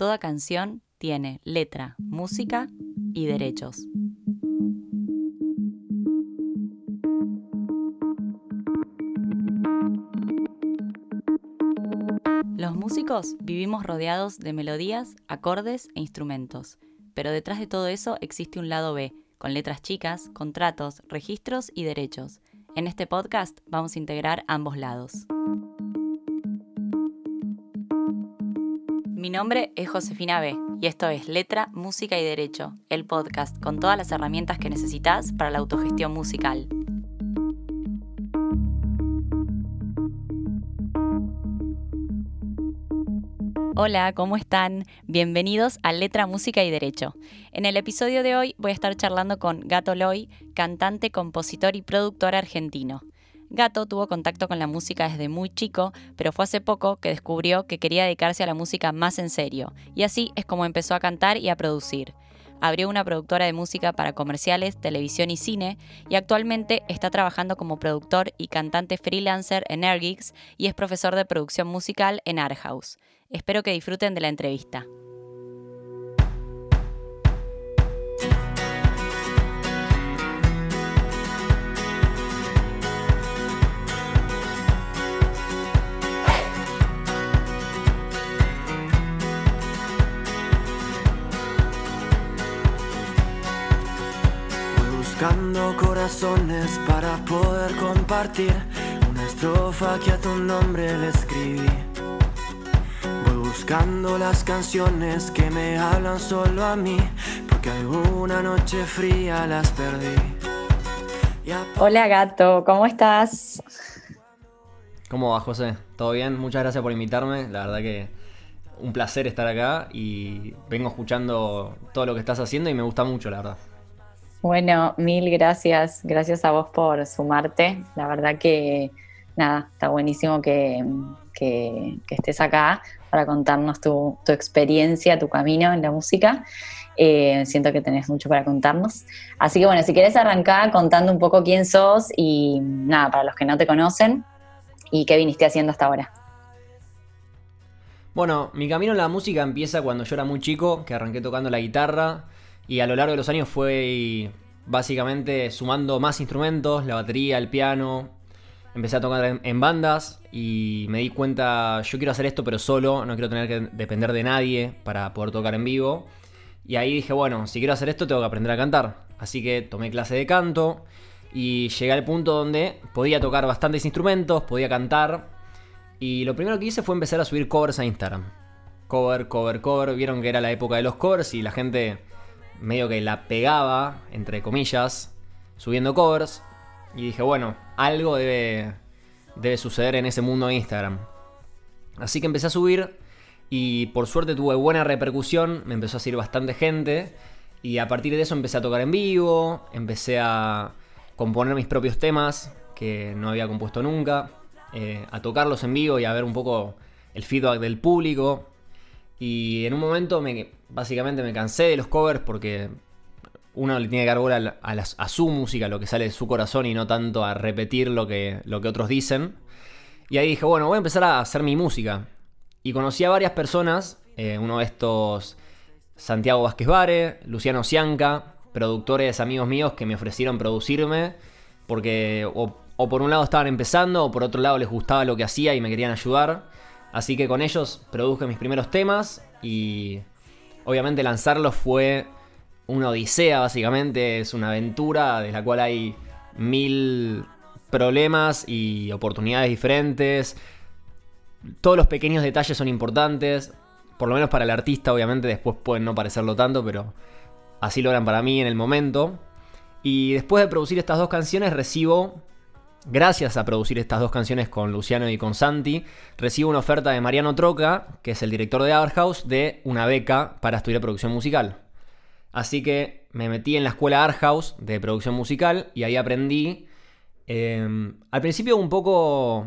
toda canción tiene letra, música y derechos. Los músicos vivimos rodeados de melodías, acordes e instrumentos, pero detrás de todo eso existe un lado B, con letras chicas, contratos, registros y derechos. En este podcast vamos a integrar ambos lados. Mi nombre es Josefina B y esto es Letra, Música y Derecho, el podcast con todas las herramientas que necesitas para la autogestión musical. Hola, ¿cómo están? Bienvenidos a Letra, Música y Derecho. En el episodio de hoy voy a estar charlando con Gato Loy, cantante, compositor y productor argentino. Gato tuvo contacto con la música desde muy chico, pero fue hace poco que descubrió que quería dedicarse a la música más en serio, y así es como empezó a cantar y a producir. Abrió una productora de música para comerciales, televisión y cine, y actualmente está trabajando como productor y cantante freelancer en Airgeeks y es profesor de producción musical en Art House. Espero que disfruten de la entrevista. Buscando corazones para poder compartir una estrofa que a tu nombre le escribí. Voy buscando las canciones que me hablan solo a mí, porque alguna noche fría las perdí. Hola gato, ¿cómo estás? ¿Cómo va José? ¿Todo bien? Muchas gracias por invitarme. La verdad que un placer estar acá y vengo escuchando todo lo que estás haciendo y me gusta mucho, la verdad. Bueno, mil gracias. Gracias a vos por sumarte. La verdad que, nada, está buenísimo que, estés acá para contarnos tu, experiencia, tu camino en la música. Eh, siento que tenés mucho para contarnos. Así que bueno, si quieres arrancar contando un poco quién sos y nada, para los que no te conocen y qué viniste haciendo hasta ahora. Bueno, mi camino en la música empieza cuando yo era muy chico, que arranqué tocando la guitarra y a lo largo de los años fue básicamente sumando más instrumentos, la batería, el piano. Empecé a tocar en, bandas y me di cuenta, yo quiero hacer esto pero solo, no quiero tener que depender de nadie para poder tocar en vivo. Y ahí dije, bueno, si quiero hacer esto tengo que aprender a cantar. Así que tomé clase de canto y llegué al punto donde podía tocar bastantes instrumentos, podía cantar. Y lo primero que hice fue empezar a subir covers a Instagram. Cover, cover, cover. Vieron que era la época de los covers y la gente medio que la pegaba, entre comillas, subiendo covers. Y dije, bueno, algo debe, debe suceder en ese mundo de Instagram. Así que empecé a subir y por suerte tuve buena repercusión, me empezó a seguir bastante gente. Y a partir de eso empecé a tocar en vivo, empecé a componer mis propios temas que no había compuesto nunca, eh, a tocarlos en vivo y a ver un poco el feedback del público. Y en un momento me, básicamente me cansé de los covers porque uno le tiene que dar bola a, su música, lo que sale de su corazón y no tanto a repetir lo que, otros dicen. Y ahí dije, bueno, voy a empezar a hacer mi música. Y conocí a varias personas, eh, uno de estos, Santiago Vázquez Vare, Luciano Cianca, productores amigos míos que me ofrecieron producirme porque o por un lado estaban empezando o por otro lado les gustaba lo que hacía y me querían ayudar. Así que con ellos produje mis primeros temas y obviamente lanzarlos fue una odisea básicamente, es una aventura de la cual hay mil problemas y oportunidades diferentes. Todos los pequeños detalles son importantes, por lo menos para el artista obviamente después pueden no parecerlo tanto, pero así lo eran para mí en el momento. Y después de producir estas dos canciones recibo Gracias a producir estas dos canciones con Luciano y con Santi, recibo una oferta de Mariano Troca, que es el director de Art House, de una beca para estudiar producción musical. Así que me metí en la escuela Art House de producción musical y ahí aprendí. Em, al principio un poco,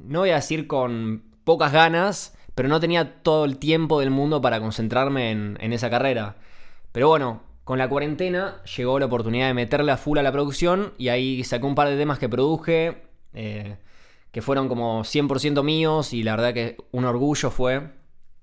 no voy a decir con pocas ganas, pero no tenía todo el tiempo del mundo para concentrarme en, en esa carrera. Pero bueno, con la cuarentena llegó la oportunidad de meterle a full a la producción y ahí sacó un par de temas que produje, eh, que fueron como 100% míos y la verdad que un orgullo fue.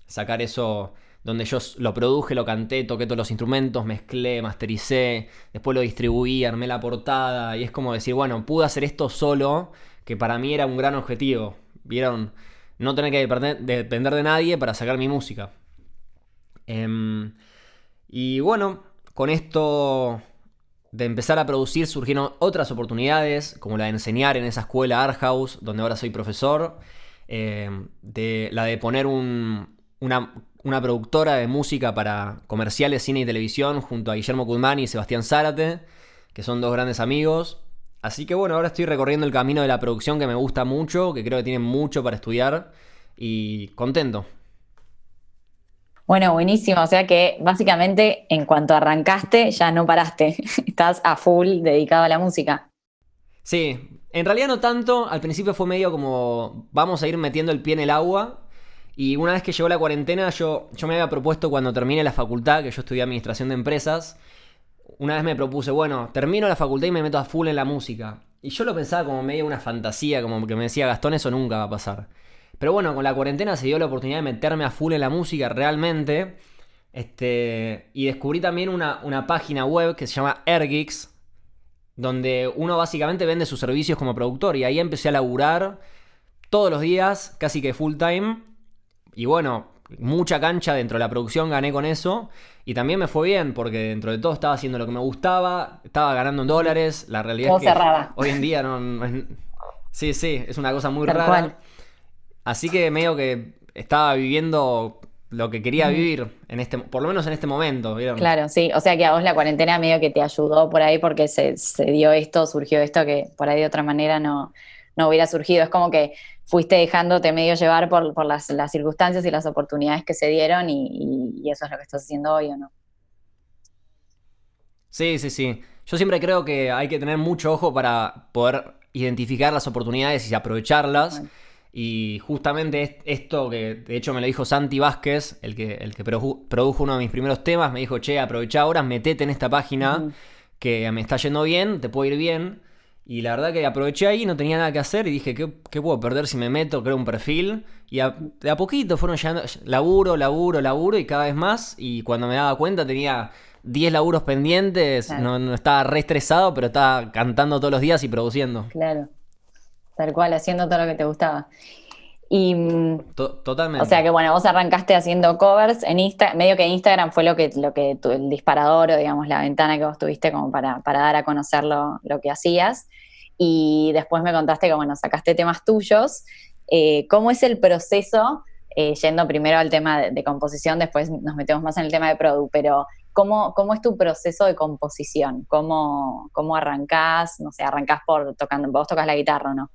sacar eso donde yo lo produje, lo canté, toqué todos los instrumentos, mezclé, mastericé, después lo distribuí, armé la portada y es como decir, bueno, pude hacer esto solo, que para mí era un gran objetivo. Vieron, no tener que depender de nadie para sacar mi música. Em, y bueno, con esto de empezar a producir surgieron otras oportunidades, como la de enseñar en esa escuela Art House, donde ahora soy profesor, em, de, la de poner una, productora de música para comerciales, cine y televisión junto a Guillermo Kudmani y Sebastián Zárate, que son dos grandes amigos. Así que bueno, ahora estoy recorriendo el camino de la producción que me gusta mucho, que creo que tiene mucho para estudiar y contento. Bueno, buenísimo. O sea que básicamente en cuanto arrancaste ya no paraste. Estás a full dedicado a la música. Sí, en realidad no tanto. Al principio fue medio como vamos a ir metiendo el pie en el agua. Y una vez que llegó la cuarentena, yo, yo me había propuesto cuando termine la facultad, que yo estudié administración de empresas, una vez me propuse, bueno, termino la facultad y me meto a full en la música. Y yo lo pensaba como medio una fantasía, como que me decía, Gastón, eso nunca va a pasar. Pero bueno, con la cuarentena se dio la oportunidad de meterme a full en la música realmente. Este, y descubrí también una, una página web que se llama Airgeeks, donde uno básicamente vende sus servicios como productor. Y ahí empecé a laburar todos los días, casi que full time. Y bueno, mucha cancha dentro de la producción gané con eso. Y también me fue bien, porque dentro de todo estaba haciendo lo que me gustaba, estaba ganando en dólares. La realidad es que hoy en día no, es... Sí, sí, es una cosa muy rara. Así que medio que estaba viviendo lo que quería vivir, en este, por lo menos en este momento. Claro, sí. O sea que a vos la cuarentena medio que te ayudó por ahí porque se, dio esto, surgió esto que por ahí de otra manera no, no hubiera surgido. Es como que fuiste dejándote medio llevar por, por las, circunstancias y las oportunidades que se dieron y, y, eso es lo que estás haciendo hoy o no. Sí, sí, sí. Yo siempre creo que hay que tener mucho ojo para poder identificar las oportunidades y aprovecharlas. Y justamente esto que de hecho me lo dijo Santi Vázquez, el que, el que produjo uno de mis primeros temas, me dijo, che, aprovecha ahora, metete en esta página que me está yendo bien, te puede ir bien. Y la verdad que aproveché ahí, no tenía nada que hacer y dije, ¿qué, puedo perder si me meto, creo un perfil? Y de a poquito fueron llegando, laburo, laburo, laburo y cada vez más. Y cuando me daba cuenta tenía 10 laburos pendientes, no, no, estaba re estresado, pero estaba cantando todos los días y produciendo. Claro tal cual, haciendo todo lo que te gustaba. Y, Totalmente. O sea que bueno, vos arrancaste haciendo covers en Instagram, medio que Instagram fue lo que, lo que el disparador o digamos la ventana que vos tuviste como para, dar a conocer lo, que hacías. Y después me contaste que bueno, sacaste temas tuyos. Eh, ¿Cómo es el proceso? Eh, yendo primero al tema de, composición, después nos metemos más en el tema de produ, pero ¿cómo, cómo es tu proceso de composición? ¿Cómo, ¿Cómo arrancás? No sé, arrancás por tocando, vos tocas la guitarra, ¿no?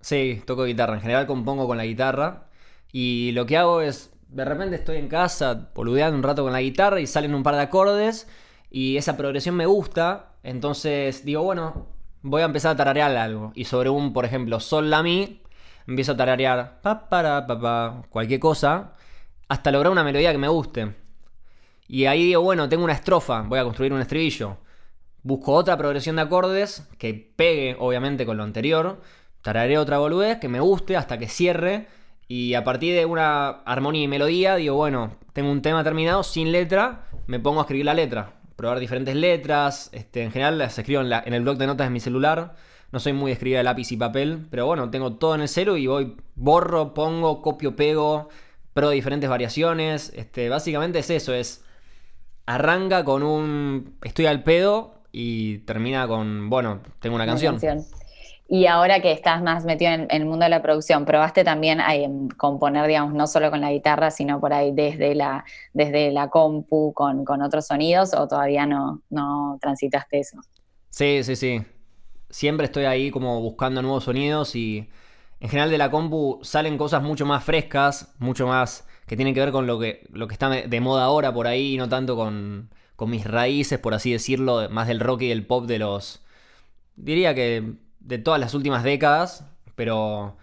Sí, toco guitarra. En general compongo con la guitarra. Y lo que hago es, de repente estoy en casa, poludeando un rato con la guitarra y salen un par de acordes. Y esa progresión me gusta. Entonces digo, bueno, voy a empezar a tararear algo. Y sobre un, por ejemplo, sol la mi, empiezo a tararear pa para pa, pa, cualquier cosa. Hasta lograr una melodía que me guste. Y ahí digo, bueno, tengo una estrofa, voy a construir un estribillo. Busco otra progresión de acordes que pegue, obviamente, con lo anterior tararé otra boludez que me guste hasta que cierre. Y a partir de una armonía y melodía, digo, bueno, tengo un tema terminado sin letra, me pongo a escribir la letra. Probar diferentes letras. Este, en general las escribo en, en el blog de notas de mi celular. No soy muy de escribir a lápiz y papel, pero bueno, tengo todo en el celu y voy, borro, pongo, copio, pego, pro diferentes variaciones. Este, básicamente es eso, es arranca con un estoy al pedo y termina con, bueno, tengo una, canción. Y ahora que estás más metido en, el mundo de la producción, ¿probaste también componer, digamos, no solo con la guitarra, sino por ahí desde la, desde la compu con, otros sonidos o todavía no, no transitaste eso? Sí, sí, sí. Siempre estoy ahí como buscando nuevos sonidos y en general de la compu salen cosas mucho más frescas, mucho más que tienen que ver con lo que, lo que está de moda ahora por ahí, no tanto con, con mis raíces, por así decirlo, más del rock y del pop de los... Diría que de todas las últimas décadas, pero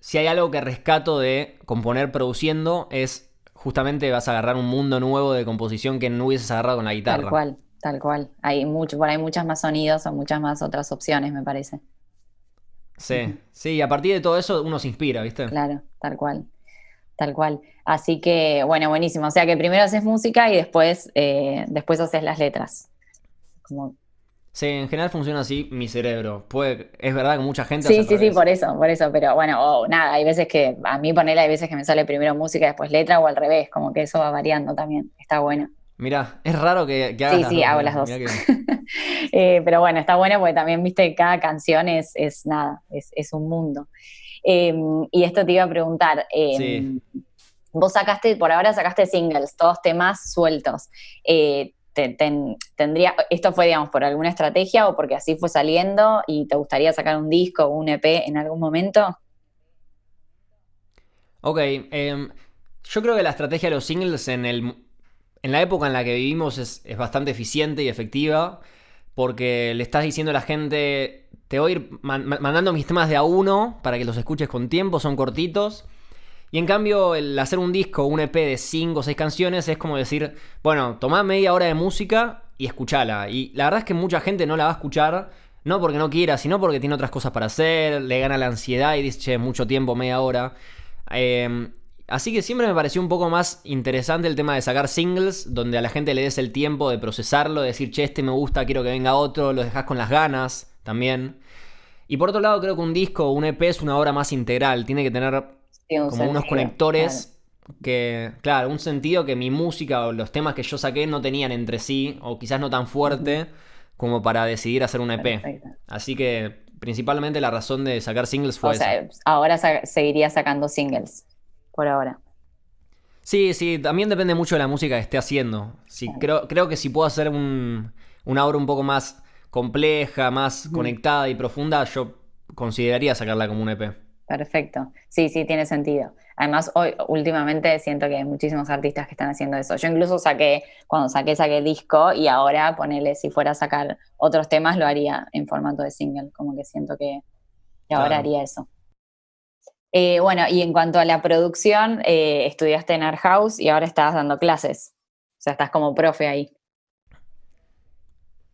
si hay algo que rescato de componer produciendo es justamente vas a agarrar un mundo nuevo de composición que no hubieses agarrado con la guitarra. Tal cual, tal cual. Hay mucho, por ahí muchas más sonidos o muchas más otras opciones, me parece. Sí, sí, y a partir de todo eso uno se inspira, ¿viste? Claro, tal cual. Tal cual. Así que, bueno, buenísimo. O sea que primero haces música y después, eh, después haces las letras. Como... Sí, en general funciona así mi cerebro. Puede, es verdad que mucha gente. Sí, sí, sí, por eso, por eso. Pero bueno, nada, hay veces que a mí ponerle, hay veces que me sale primero música, y después letra o al revés, como que eso va variando también. Está bueno. Mira, es raro que, que hagas Sí, sí, hago las dos. Eh, pero bueno, está bueno porque también, viste, cada canción es, es nada, es, es un mundo. Em, y esto te iba a preguntar. Em, vos sacaste, por ahora sacaste singles, todos temas sueltos. Eh, tendría, ¿Esto fue, digamos, por alguna estrategia o porque así fue saliendo y te gustaría sacar un disco o un EP en algún momento? Ok, em, yo creo que la estrategia de los singles en, el, en la época en la que vivimos es, es bastante eficiente y efectiva porque le estás diciendo a la gente, te voy a ir mandando mis temas de a uno para que los escuches con tiempo, son cortitos. Y en cambio, el hacer un disco, un EP de 5 o 6 canciones es como decir, bueno, tomá media hora de música y escuchala. Y la verdad es que mucha gente no la va a escuchar, no porque no quiera, sino porque tiene otras cosas para hacer, le gana la ansiedad y dice, che, mucho tiempo, media hora. Eh, así que siempre me pareció un poco más interesante el tema de sacar singles, donde a la gente le des el tiempo de procesarlo, de decir, che, este me gusta, quiero que venga otro, lo dejas con las ganas también. Y por otro lado, creo que un disco un EP es una obra más integral. Tiene que tener como unos conectores que, claro, un sentido que mi música o los temas que yo saqué no tenían entre sí, o quizás no tan fuerte como para decidir hacer un EP. Así que principalmente la razón de sacar singles fue o Sea, ahora seguiría sacando singles, por ahora. Sí, sí, también depende mucho de la música que esté haciendo. Sí, creo, creo que si puedo hacer un, una obra un poco más compleja, más conectada y profunda, yo consideraría sacarla como un EP. Perfecto. Sí, sí, tiene sentido. Además, hoy últimamente siento que hay muchísimos artistas que están haciendo eso. Yo incluso saqué, cuando saqué, saqué disco y ahora ponele, si fuera a sacar otros temas, lo haría en formato de single. Como que siento que, ahora haría eso. Eh, bueno, y en cuanto a la producción, eh, estudiaste en Art House y ahora estás dando clases. O sea, estás como profe ahí.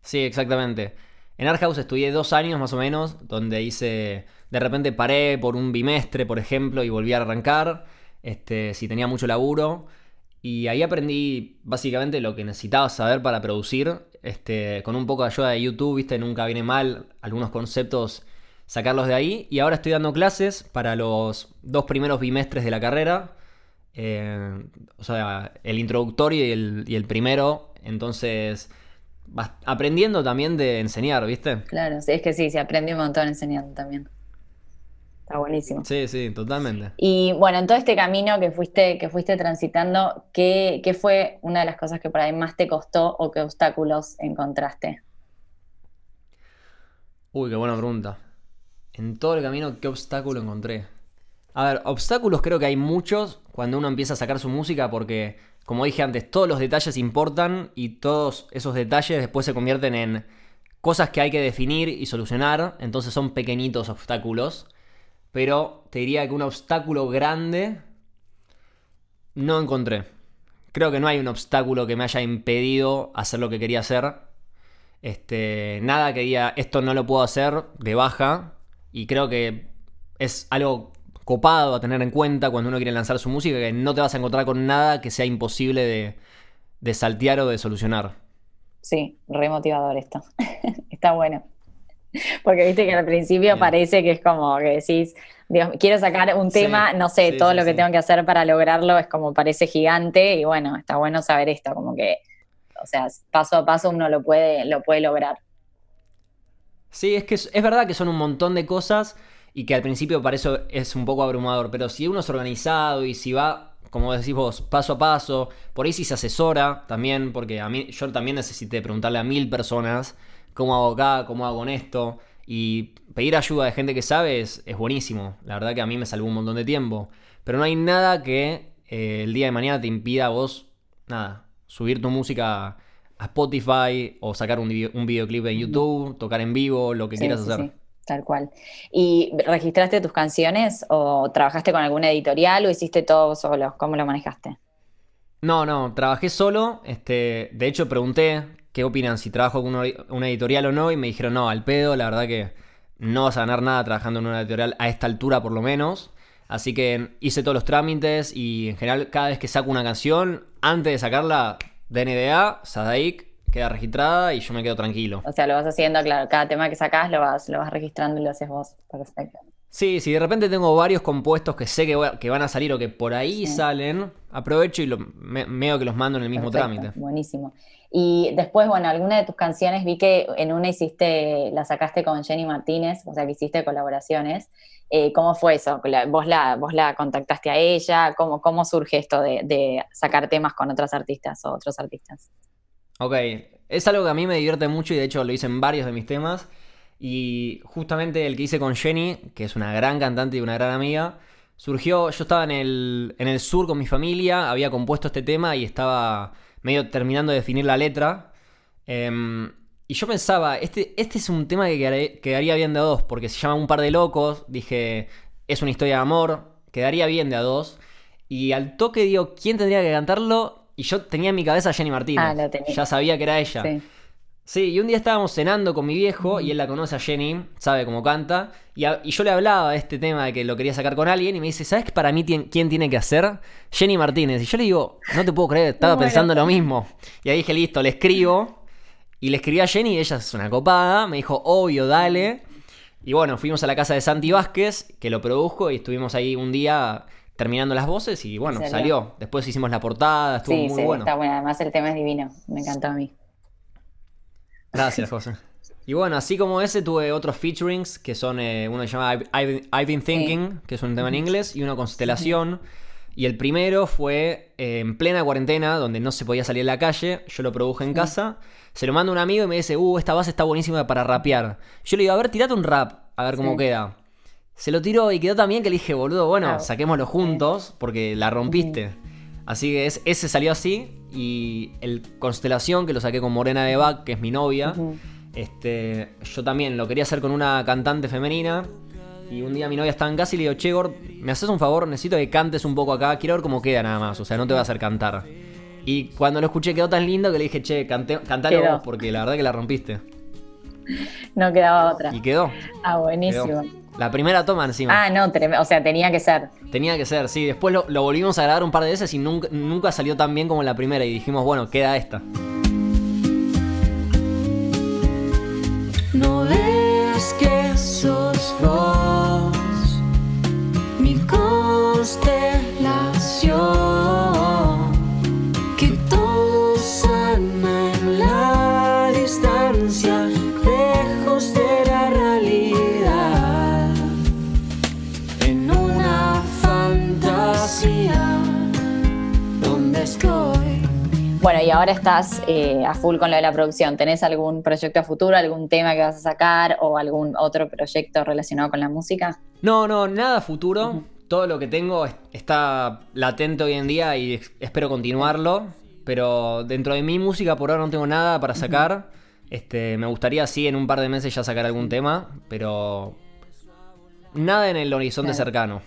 Sí, exactamente. En Art House estudié dos años más o menos, donde hice. De repente paré por un bimestre, por ejemplo, y volví a arrancar. Este, si tenía mucho laburo. Y ahí aprendí básicamente lo que necesitaba saber para producir. Este, con un poco de ayuda de YouTube, viste, nunca viene mal algunos conceptos sacarlos de ahí. Y ahora estoy dando clases para los dos primeros bimestres de la carrera. Eh, o sea, el introductorio y el, y el primero. Entonces aprendiendo también de enseñar, ¿viste? Claro, es que sí, se aprende un montón enseñando también. Está buenísimo. Sí, sí, totalmente. Y bueno, en todo este camino que fuiste, que fuiste transitando, ¿qué, ¿qué, fue una de las cosas que por ahí más te costó o qué obstáculos encontraste? Uy, qué buena pregunta. En todo el camino, ¿qué obstáculo encontré? A ver, obstáculos creo que hay muchos cuando uno empieza a sacar su música porque como dije antes, todos los detalles importan y todos esos detalles después se convierten en cosas que hay que definir y solucionar, entonces son pequeñitos obstáculos, pero te diría que un obstáculo grande no encontré. Creo que no hay un obstáculo que me haya impedido hacer lo que quería hacer. Este, nada que diga esto no lo puedo hacer de baja y creo que es algo copado a tener en cuenta cuando uno quiere lanzar su música, que no te vas a encontrar con nada que sea imposible de, saltear o de solucionar. Sí, remotivador esto. Está bueno. Porque viste que al principio parece que es como que decís, Dios, quiero sacar un tema, no sé, todo lo que tengo que hacer para lograrlo es como parece gigante y bueno, está bueno saber esto, como que, o sea, paso a paso uno lo puede, lo puede lograr. Sí, es que es verdad que son un montón de cosas y que al principio para eso es un poco abrumador, pero si uno es organizado y si va, como decís vos, paso a paso, por ahí si se asesora también, porque a mí yo también necesité preguntarle a mil personas cómo hago acá, cómo hago con esto, y pedir ayuda de gente que sabe es, buenísimo, la verdad que a mí me salvó un montón de tiempo, pero no hay nada que eh, el día de mañana te impida a vos, nada, subir tu música a Spotify o sacar un, un videoclip en YouTube, tocar en vivo, lo que quieras hacer. Tal cual. ¿Y registraste tus canciones o trabajaste con alguna editorial o hiciste todo solo? ¿Cómo lo manejaste? No, no, trabajé solo. Este, de hecho, pregunté qué opinan si trabajo con una, editorial o no y me dijeron, no, al pedo, la verdad que no vas a ganar nada trabajando en una editorial a esta altura por lo menos. Así que hice todos los trámites y en general cada vez que saco una canción, antes de sacarla, DNDA, Sadaik, queda registrada y yo me quedo tranquilo. O sea, lo vas haciendo, claro, cada tema que sacás lo vas, lo vas registrando y lo haces vos. Perfecto. Sí, si de repente tengo varios compuestos que sé que, van a salir o que por ahí salen, aprovecho y lo, me, medio que los mando en el mismo trámite. Buenísimo. Y después, bueno, alguna de tus canciones vi que en una hiciste, la sacaste con Jenny Martínez, o sea, que hiciste colaboraciones. Eh, ¿Cómo fue eso? ¿Vos la, ¿Vos la contactaste a ella? ¿Cómo, cómo surge esto de, sacar temas con otras artistas o otros artistas? Ok, es algo que a mí me divierte mucho y de hecho lo hice en varios de mis temas. Y justamente el que hice con Jenny, que es una gran cantante y una gran amiga, surgió, yo estaba en el, en el sur con mi familia, había compuesto este tema y estaba medio terminando de definir la letra. Em, y yo pensaba, este, este es un tema que quedaría, bien de a dos, porque se llama Un par de locos, dije, es una historia de amor, quedaría bien de a dos. Y al toque digo, ¿quién tendría que cantarlo? Y yo tenía en mi cabeza a Jenny Martínez. Ah, ya sabía que era ella. Sí. Sí, y un día estábamos cenando con mi viejo y él la conoce a Jenny, sabe cómo canta, y, yo le hablaba de este tema de que lo quería sacar con alguien y me dice, ¿sabes para mí quién tiene que hacer? Jenny Martínez. Y yo le digo, no te puedo creer, estaba pensando lo mismo. Y ahí dije, listo, le escribo. Y le escribí a Jenny y ella es una copada, me dijo, obvio, dale. Y bueno, fuimos a la casa de Santi Vázquez, que lo produjo, y estuvimos ahí un día terminando las voces y bueno, salió. Después hicimos la portada, estuvo muy sí, bueno. Está bueno, además el tema es divino, me encantó a mí. Gracias, José. Y bueno, así como ese, tuve otros featurings que son eh, uno que se llama I've, Been Thinking, que es un tema en inglés, y una constelación. Y el primero fue eh, en plena cuarentena, donde no se podía salir a la calle. Yo lo produje en casa. Se lo mando a un amigo y me dice, uh, esta base está buenísima para rapear. Yo le digo, a ver, tirate un rap, a ver cómo queda. Se lo tiró y quedó también que le dije, boludo, bueno, saquémoslo juntos, porque la rompiste. Así que ese salió así. Y el Constelación, que lo saqué con Morena de Bach, que es mi novia. este, yo también lo quería hacer con una cantante femenina. Y un día mi novia estaba en casa y le digo, che, Gord, ¿me haces un favor? Necesito que cantes un poco acá. Quiero ver cómo queda nada más. O sea, no te voy a hacer cantar. Y cuando lo escuché quedó tan lindo que le dije, che, cantalo vos, porque la verdad que la rompiste. No quedaba otra. Y quedó. Ah, buenísimo. La primera toma encima. Ah, no, o sea, tenía que ser. Tenía que ser, sí. Después lo, volvimos a grabar un par de veces y nunca, nunca salió tan bien como la primera. Y dijimos, bueno, queda esta. No y ahora estás eh, a full con lo de la producción. ¿Tenés algún proyecto a futuro, algún tema que vas a sacar o algún otro proyecto relacionado con la música? No, no, nada futuro. Todo lo que tengo está latente hoy en día y espero continuarlo. Pero dentro de mi música por ahora no tengo nada para sacar. Este, me gustaría sí en un par de meses ya sacar algún tema, pero nada en el horizonte cercano.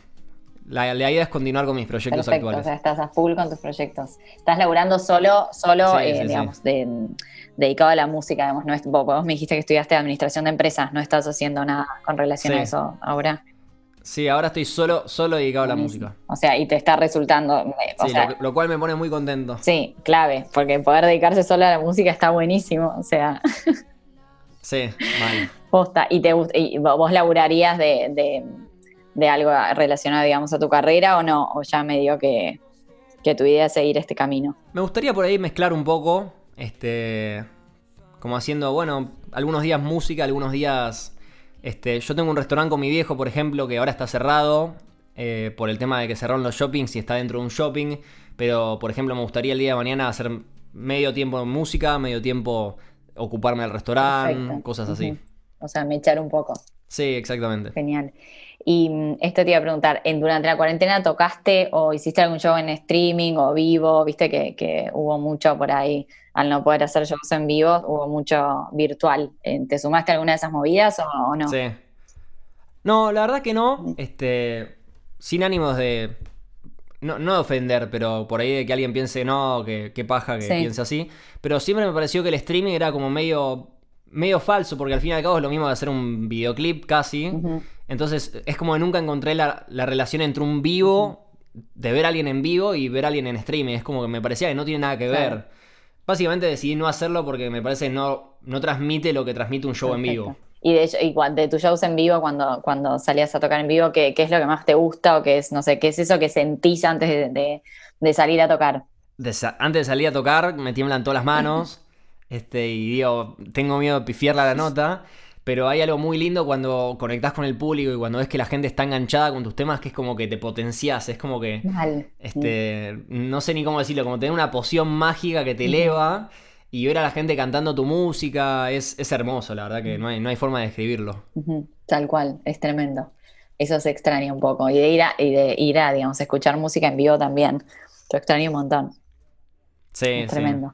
La, idea es continuar con mis proyectos actuales. O sea, estás a full con tus proyectos. Estás laburando solo, solo eh, digamos, dedicado a la música. Digamos, no es, vos, me dijiste que estudiaste administración de empresas, no estás haciendo nada con relación a eso ahora. Sí, ahora estoy solo, solo dedicado a la música. O sea, y te está resultando. Eh, sí, lo, cual me pone muy contento. Sí, clave, porque poder dedicarse solo a la música está buenísimo. O sea. Sí, vale. Posta. Y, te, y vos laburarías de de algo relacionado, digamos, a tu carrera o no? ¿O ya me dio que, tu idea es seguir este camino? Me gustaría por ahí mezclar un poco, este, como haciendo, bueno, algunos días música, algunos días, este, yo tengo un restaurante con mi viejo, por ejemplo, que ahora está cerrado eh, por el tema de que cerraron los shoppings y está dentro de un shopping, pero, por ejemplo, me gustaría el día de mañana hacer medio tiempo de música, medio tiempo ocuparme del restaurante, cosas así. O sea, me echar un poco. Sí, exactamente. Genial. Y mm, esto te iba a preguntar, ¿en, durante la cuarentena tocaste o hiciste algún show en streaming o vivo? Viste que, hubo mucho por ahí, al no poder hacer shows en vivo, hubo mucho virtual. Eh, ¿Te sumaste a alguna de esas movidas o, no? Sí. No, la verdad que no. Mm. Este, sin ánimos de... No, no de ofender, pero por ahí de que alguien piense, no, que, paja que piense así. Pero siempre me pareció que el streaming era como medio medio falso, porque al fin y al cabo es lo mismo de hacer un videoclip casi. Entonces es como que nunca encontré la, la relación entre un vivo, de ver a alguien en vivo y ver a alguien en streaming. Es como que me parecía que no tiene nada que Claro. ver. Básicamente decidí no hacerlo porque me parece que no, no transmite lo que transmite un show en vivo. Y de, y de tus shows en vivo, cuando, cuando salías a tocar en vivo, ¿qué, qué es lo que más te gusta o qué es, no sé, qué es eso que sentís antes de, de- de salir a tocar? antes de salir a tocar me tiemblan todas las manos este, y digo, tengo miedo de pifiarla la nota, pero hay algo muy lindo cuando conectás con el público y cuando ves que la gente está enganchada con tus temas, que es como que te potencias, es como que, Mal. este, no sé ni cómo decirlo, como tener una poción mágica que te eleva y ver a la gente cantando tu música, es, es hermoso, la verdad que no hay, no hay forma de describirlo. Tal cual, es tremendo. Eso se extraña un poco. Y de ir a, y de ir a, digamos, escuchar música en vivo también. Lo extraño un montón. Sí, Es sí. tremendo.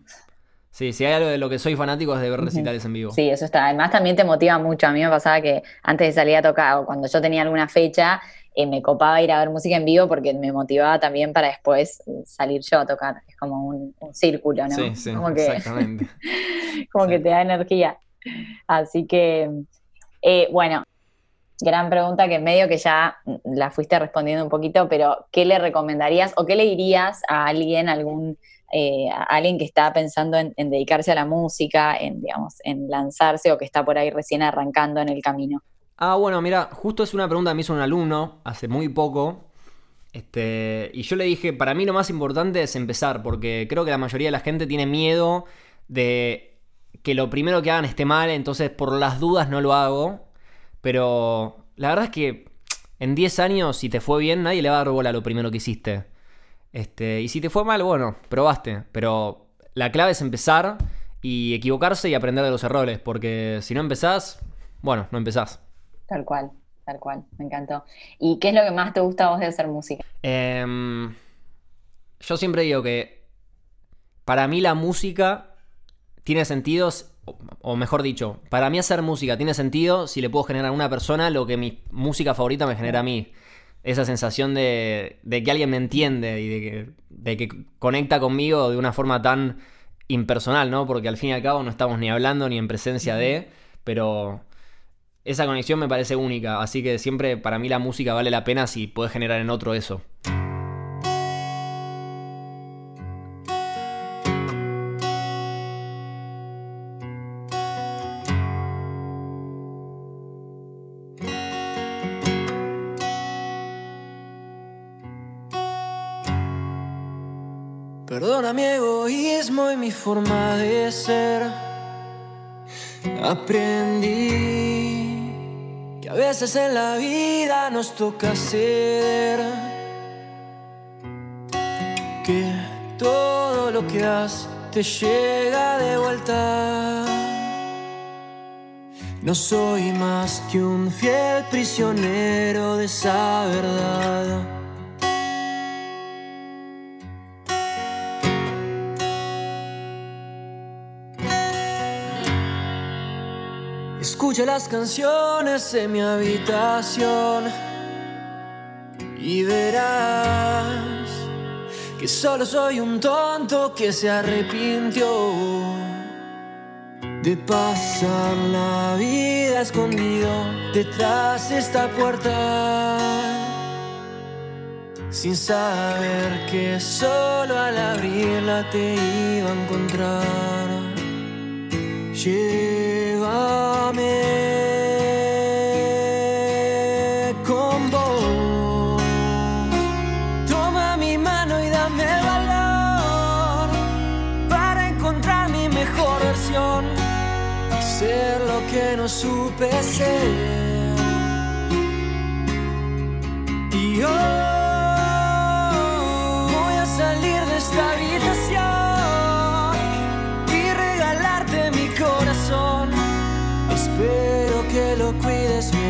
Sí, si hay algo de lo que soy fanático es de ver recitales en vivo. Sí, eso está. Además, también te motiva mucho. A mí me pasaba que antes de salir a tocar, o cuando yo tenía alguna fecha, eh, me copaba ir a ver música en vivo porque me motivaba también para después salir yo a tocar. Es como un, un círculo, ¿no? Sí, sí, como que, exactamente. como que te da energía. Así que, eh, bueno, gran pregunta que medio que ya la fuiste respondiendo un poquito, pero ¿qué le recomendarías o qué le dirías a alguien, algún, eh, a alguien que está pensando en, dedicarse a la música, en, digamos, en lanzarse o que está por ahí recién arrancando en el camino? Ah, bueno, mira, justo es una pregunta que me hizo un alumno hace muy poco. Este, y yo le dije, para mí lo más importante es empezar, porque creo que la mayoría de la gente tiene miedo de que lo primero que hagan esté mal, entonces por las dudas no lo hago. Pero la verdad es que en 10 años, si te fue bien, nadie le va a dar bola a lo primero que hiciste. Este, y si te fue mal, bueno, probaste. Pero la clave es empezar y equivocarse y aprender de los errores, porque si no empezás, bueno, no empezás. Tal cual, tal cual, me encantó. ¿Y qué es lo que más te gusta a vos de hacer música? Em, yo siempre digo que para mí la música tiene sentido, o- o mejor dicho, para mí hacer música tiene sentido si le puedo generar a una persona lo que mi música favorita me genera a mí. Esa sensación de, de que alguien me entiende y de que, de que conecta conmigo de una forma tan impersonal, ¿no? Porque al fin y al cabo no estamos ni hablando ni en presencia de, pero esa conexión me parece única, así que siempre para mí la música vale la pena si puedes generar en otro eso. Forma de ser. Aprendí que a veces en la vida nos toca ceder. Que todo lo que das te llega de vuelta. No soy más que un fiel prisionero de esa verdad. Escucha las canciones en mi habitación y verás que solo soy un tonto que se arrepintió de pasar la vida escondido detrás de esta puerta sin saber que solo al abrirla te iba a encontrar. Supe ser. Y hoy voy a salir de esta habitación y regalarte mi corazón. Espero que lo cuides bien.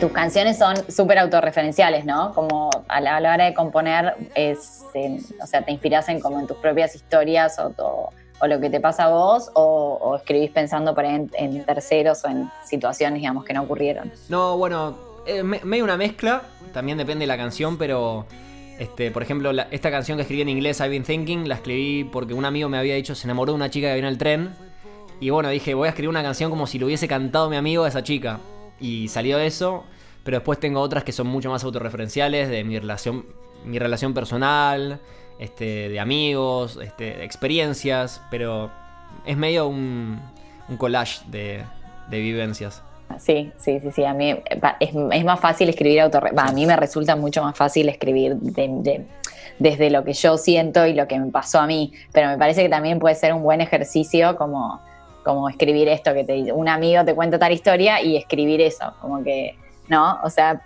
Tus canciones son súper autorreferenciales, ¿no? Como a la, hora de componer, es, eh, o sea, te inspiras en como en tus propias historias o, to- o lo que te pasa a vos, o, escribís pensando por ahí en, en terceros o en situaciones, digamos, que no ocurrieron. No, bueno, eh, me- medio una mezcla, también depende de la canción, pero este, por ejemplo, esta canción que escribí en inglés, I've Been Thinking, la escribí porque un amigo me había dicho se enamoró de una chica que vino el tren Y bueno, dije, voy a escribir una canción como si lo hubiese cantado mi amigo a esa chica. Y salió eso, pero después tengo otras que son mucho más autorreferenciales de mi relación, mi relación personal, este, de amigos, este, de experiencias, pero es medio un, collage de, vivencias. Sí, sí, sí, sí. A mí es, más fácil escribir autor... a mí me resulta mucho más fácil escribir desde lo que yo siento y lo que me pasó a mí. Pero me parece que también puede ser un buen ejercicio como, como escribir esto que te un amigo te cuenta tal historia y escribir eso. Como que, ¿no? O sea,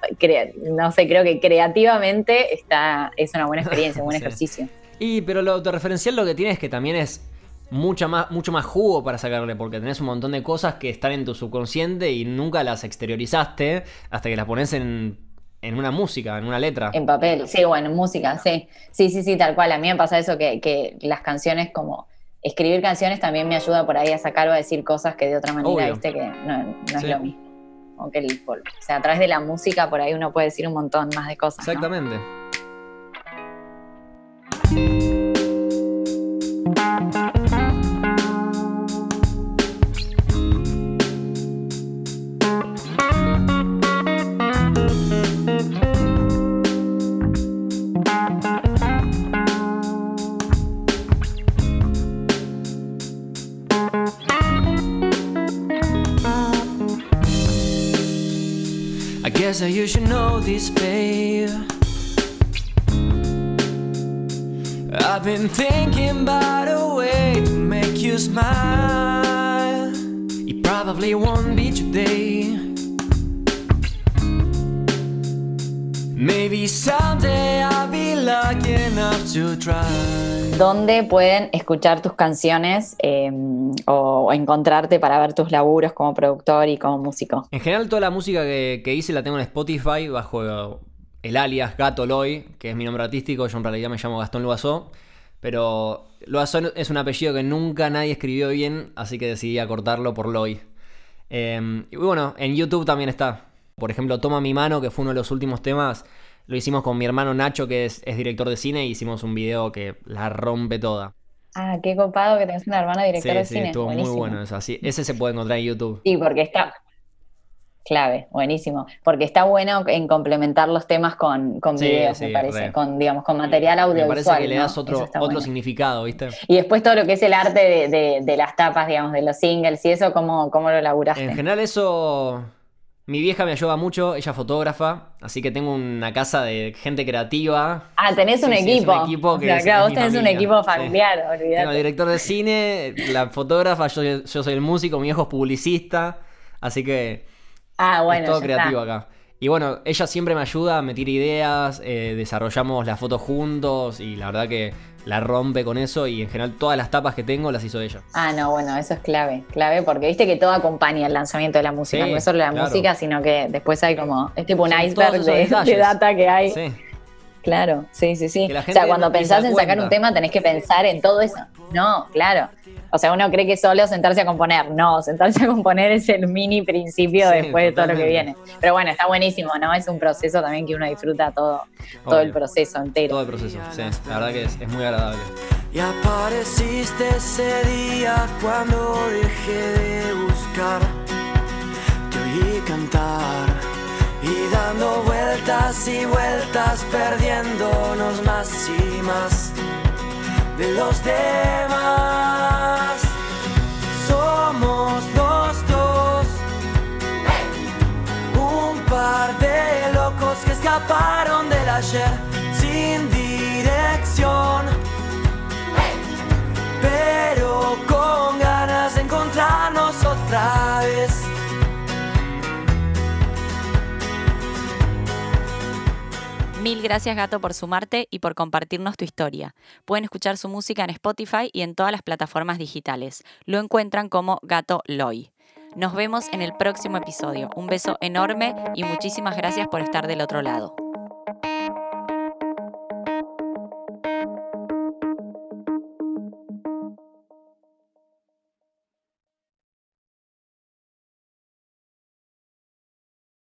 no sé, creo que creativamente está, es una buena experiencia, un buen ejercicio. Y pero lo autorreferencial lo que tiene es que también es mucha más, mucho más jugo para sacarle, porque tenés un montón de cosas que están en tu subconsciente y nunca las exteriorizaste hasta que las pones en, una música, en una letra. En papel, sí, bueno, en música, sí. Sí, sí, sí, tal cual. A mí me pasa eso que, las canciones como escribir canciones también me ayuda por ahí a sacar o a decir cosas que de otra manera, viste, que no, es lo mismo. O, que el, o sea, a través de la música por ahí uno puede decir un montón más de cosas. Exactamente. Been thinking about a way to make you smile. It probably won't be today. Maybe someday I'll be lucky enough to try. ¿Dónde pueden escuchar tus canciones em, o, encontrarte para ver tus laburos como productor y como músico? En general, toda la música que, hice la tengo en Spotify bajo el alias Gato Loy, que es mi nombre artístico. Yo en realidad me llamo Gastón Loazó. Pero Loazó es un apellido que nunca nadie escribió bien, así que decidí acortarlo por Loy. Em, y bueno, en YouTube también está. Por ejemplo, Toma mi mano, que fue uno de los últimos temas lo hicimos con mi hermano Nacho, que es, director de cine, y hicimos un video que la rompe toda. Ah, qué copado que tengas una hermana directora de cine. Sí, estuvo muy bueno eso. ese se puede encontrar en YouTube. Sí, porque está clave, buenísimo. Porque está bueno en complementar los temas con, con videos, me parece, con, digamos, con material audiovisual. Me parece que le das otro, otro significado, ¿viste? Y después todo lo que es el arte de, de, las tapas, digamos, de los singles y eso, ¿cómo, cómo lo laburaste? En general eso mi vieja me ayuda mucho, ella fotógrafa, así que tengo una casa de gente creativa. Ah, tenés un, equipo. un equipo. que claro, vos tenés un equipo familiar, olvidate. Tengo el director de cine, la fotógrafa, yo, soy el músico, mi viejo es publicista, así que ah, bueno, es todo creativo acá. Y bueno, ella siempre me ayuda a meter ideas, eh, desarrollamos las fotos juntos y la verdad que la rompe con eso y en general todas las tapas que tengo las hizo ella. Ah, no, bueno, eso es clave, clave porque viste que todo acompaña el lanzamiento de la música, no es solo la música, sino que después hay como, es tipo un iceberg de, data que hay. Sí. Claro, sí, sí, sí. O sea, cuando pensás en sacar un tema tenés que pensar en todo eso. No, claro. O sea, uno cree que solo sentarse a componer. No, sentarse a componer es el mini principio después de todo lo que viene. Pero bueno, está buenísimo, ¿no? Es un proceso también que uno disfruta todo, todo el proceso entero. Todo el proceso, sí. La verdad que es, es muy agradable. Y apareciste ese día cuando dejé de buscar. Te oí cantar y dando vueltas y vueltas, perdiéndonos más y más de los demás. Somos los dos, un par de locos que escaparon del ayer sin dirección, pero con ganas de encontrarnos otra vez. Mil gracias Gato por sumarte y por compartirnos tu historia. Pueden escuchar su música en Spotify y en todas las plataformas digitales. Lo encuentran como Gato Loy. Nos vemos en el próximo episodio. Un beso enorme y muchísimas gracias por estar del otro lado.